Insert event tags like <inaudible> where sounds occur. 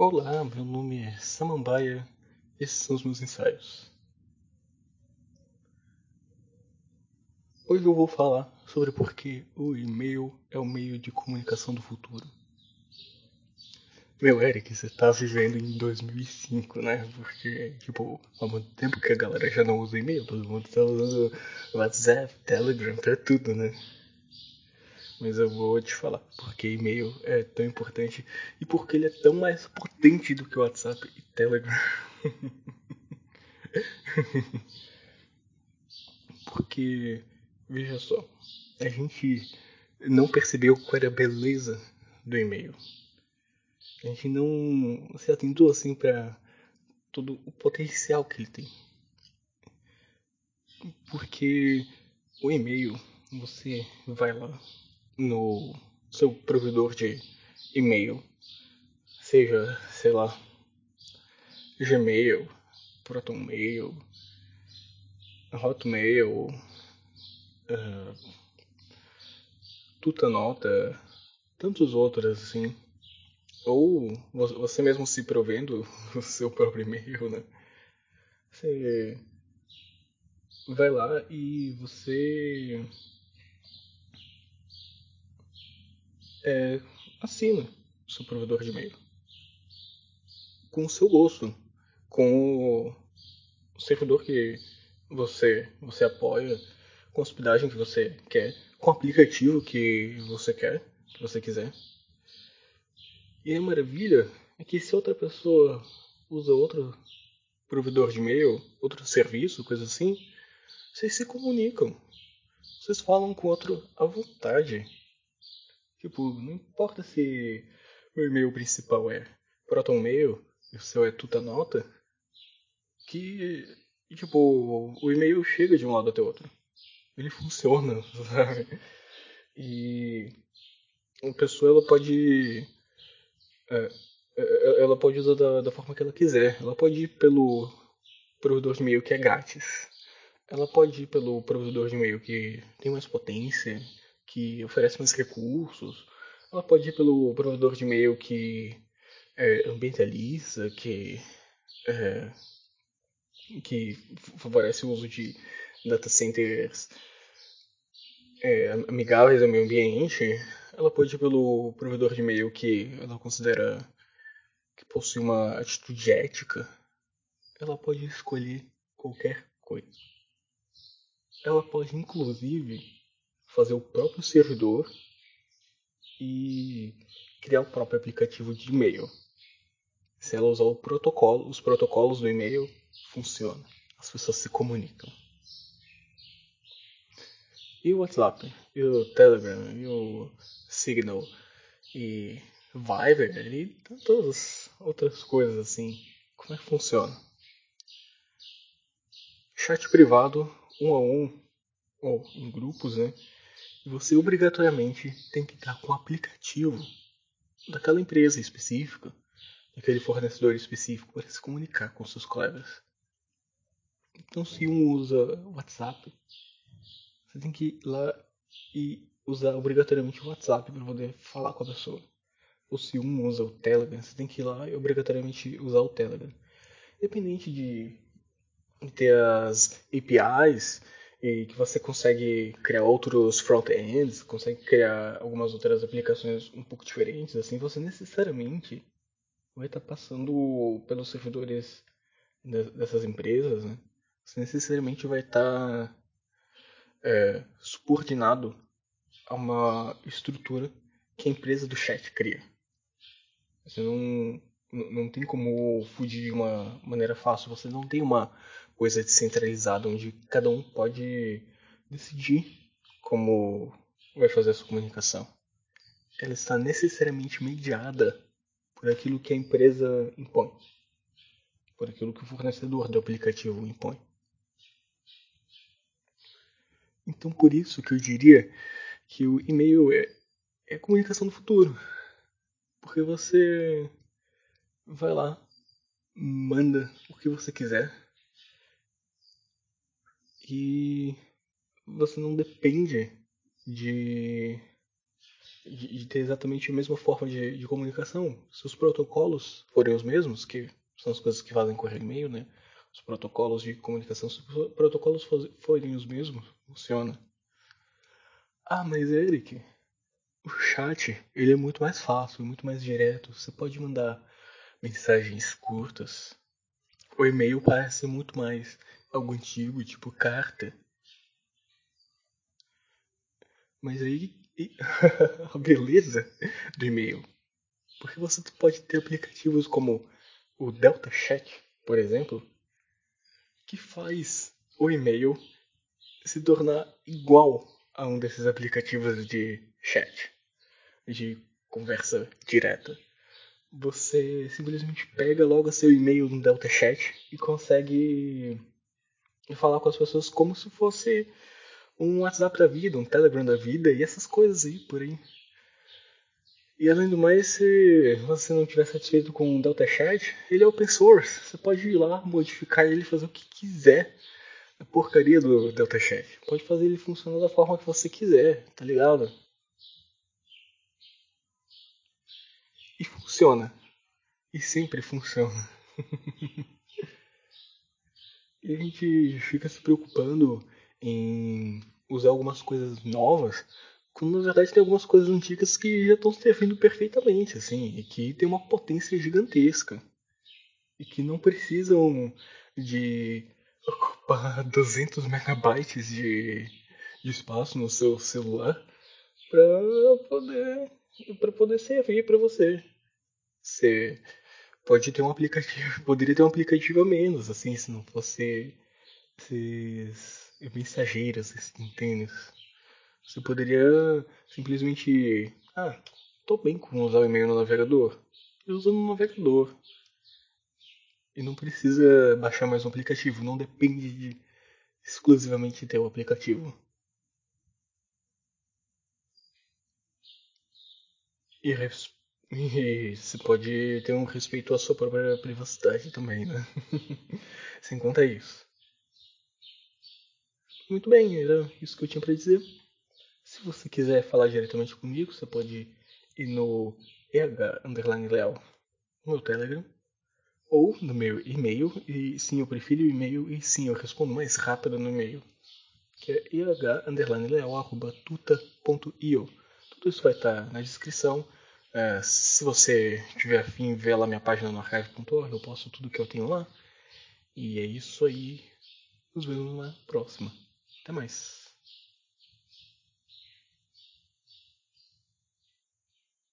Olá, meu nome é Samambaia, esses são os meus ensaios. Hoje eu vou falar sobre por que o e-mail é o meio de comunicação do futuro. Meu, Eric, você tá vivendo em 2005, né? Porque, tipo, há muito tempo que a galera já não usa e-mail, todo mundo tá usando WhatsApp, Telegram, pra tudo, né? Mas eu vou te falar porque e-mail é tão importante e porque ele é tão mais potente do que o WhatsApp e Telegram. <laughs> porque, veja só, a gente não percebeu qual era a beleza do e-mail. A gente não se atentou assim para todo o potencial que ele tem. Porque o e-mail, você vai lá, no seu provedor de e-mail, seja, sei lá, Gmail, ProtonMail, Hotmail, uh, Tutanota, tantos outros assim. Ou você mesmo se provendo <laughs> o seu próprio e-mail, né? Você vai lá e você é, assina o seu provedor de e-mail com o seu gosto, com o servidor que você, você apoia, com a hospedagem que você quer, com o aplicativo que você quer, que você quiser. E a maravilha é que se outra pessoa usa outro provedor de e-mail, outro serviço, coisa assim, vocês se comunicam. Vocês falam com outro à vontade. Tipo, não importa se o e-mail principal é ProtonMail e o seu é Tutanota, que, tipo, o e-mail chega de um lado até outro. Ele funciona, <laughs> sabe? E a pessoa ela pode é, é, ela pode usar da, da, forma que ela quiser. Ela pode ir pelo provedor de e-mail que é grátis. Ela pode ir pelo provedor de e-mail que tem mais potência, que oferece mais recursos. Ela pode ir pelo provedor de e-mail que é ambientalista, que, é, que favorece o uso de data centers é, amigáveis ao meio ambiente. Ela pode ir pelo provedor de e-mail que ela considera que possui uma atitude ética. Ela pode escolher qualquer coisa. Ela pode, inclusive, fazer o próprio servidor e criar o próprio aplicativo de e-mail. Se ela usar o protocolo, os protocolos do e-mail, funciona. As pessoas se comunicam. E o WhatsApp, e o Telegram, e o Signal, e Viber, e tantas outras coisas assim. Como é que funciona? Chat privado, um a um, ou em grupos, né? Você obrigatoriamente tem que estar com o aplicativo daquela empresa específica, daquele fornecedor específico para se comunicar com seus colegas. Então, se um usa WhatsApp, você tem que ir lá e usar obrigatoriamente o WhatsApp para poder falar com a pessoa. Ou se um usa o Telegram, você tem que ir lá e obrigatoriamente usar o Telegram. Independente de ter as APIs e que você consegue criar outros front-ends, consegue criar algumas outras aplicações um pouco diferentes, assim, você necessariamente vai estar passando pelos servidores dessas empresas, né? Você necessariamente vai estar é, subordinado a uma estrutura que a empresa do chat cria. Você não, não tem como fugir de uma maneira fácil. Você não tem uma coisa descentralizada onde cada um pode decidir como vai fazer a sua comunicação. Ela está necessariamente mediada por aquilo que a empresa impõe, por aquilo que o fornecedor do aplicativo impõe. Então, por isso que eu diria que o e-mail é, é a comunicação do futuro. Porque você vai lá, manda o que você quiser e você não depende de de, de ter exatamente a mesma forma de, de, comunicação. Se os protocolos forem os mesmos, que são as coisas que fazem correr e-mail, né? Os protocolos de comunicação, se os protocolos forem os mesmos, funciona. Ah, mas Eric, o chat ele é muito mais fácil, muito mais direto. Você pode mandar mensagens curtas. O e-mail parece muito mais algo antigo, tipo carta. Mas aí <laughs> a beleza do e-mail. Porque você pode ter aplicativos como o Delta Chat, por exemplo, que faz o e-mail se tornar igual a um desses aplicativos de chat, de conversa direta. Você simplesmente pega logo seu e-mail no Delta Chat e consegue falar com as pessoas como se fosse um WhatsApp da vida, um Telegram da vida e essas coisas aí por aí. E além do mais, se você não estiver satisfeito com o Delta Chat, ele é open source. Você pode ir lá, modificar ele, fazer o que quiser a porcaria do Delta Chat. Pode fazer ele funcionar da forma que você quiser, tá ligado? E funciona. E sempre funciona. <laughs> e a gente fica se preocupando em usar algumas coisas novas, quando na verdade tem algumas coisas antigas que já estão servindo perfeitamente, assim, e que tem uma potência gigantesca. E que não precisam de ocupar <laughs> 200 megabytes de, de espaço no seu celular para poder para poder servir para você. Você pode ter um aplicativo, <laughs> poderia ter um aplicativo a menos, assim, se não fosse esses mensageiros, tênis. Você poderia simplesmente, ah, tô bem com usar o e-mail no navegador. Eu uso no navegador. E não precisa baixar mais um aplicativo, não depende de exclusivamente ter o aplicativo. E, e você pode ter um respeito à sua própria privacidade também, né? <laughs> Sem contar isso. Muito bem, era isso que eu tinha para dizer. Se você quiser falar diretamente comigo, você pode ir no EH Leal, no Telegram ou no meu e-mail, e sim, eu prefiro o e-mail, e sim, eu respondo mais rápido no e-mail, que é ih_leal.tuta.io. Tudo isso vai estar na descrição. É, se você tiver afim, ver lá minha página no archive.org, eu posto tudo que eu tenho lá. E é isso aí. Nos vemos na próxima. Até mais.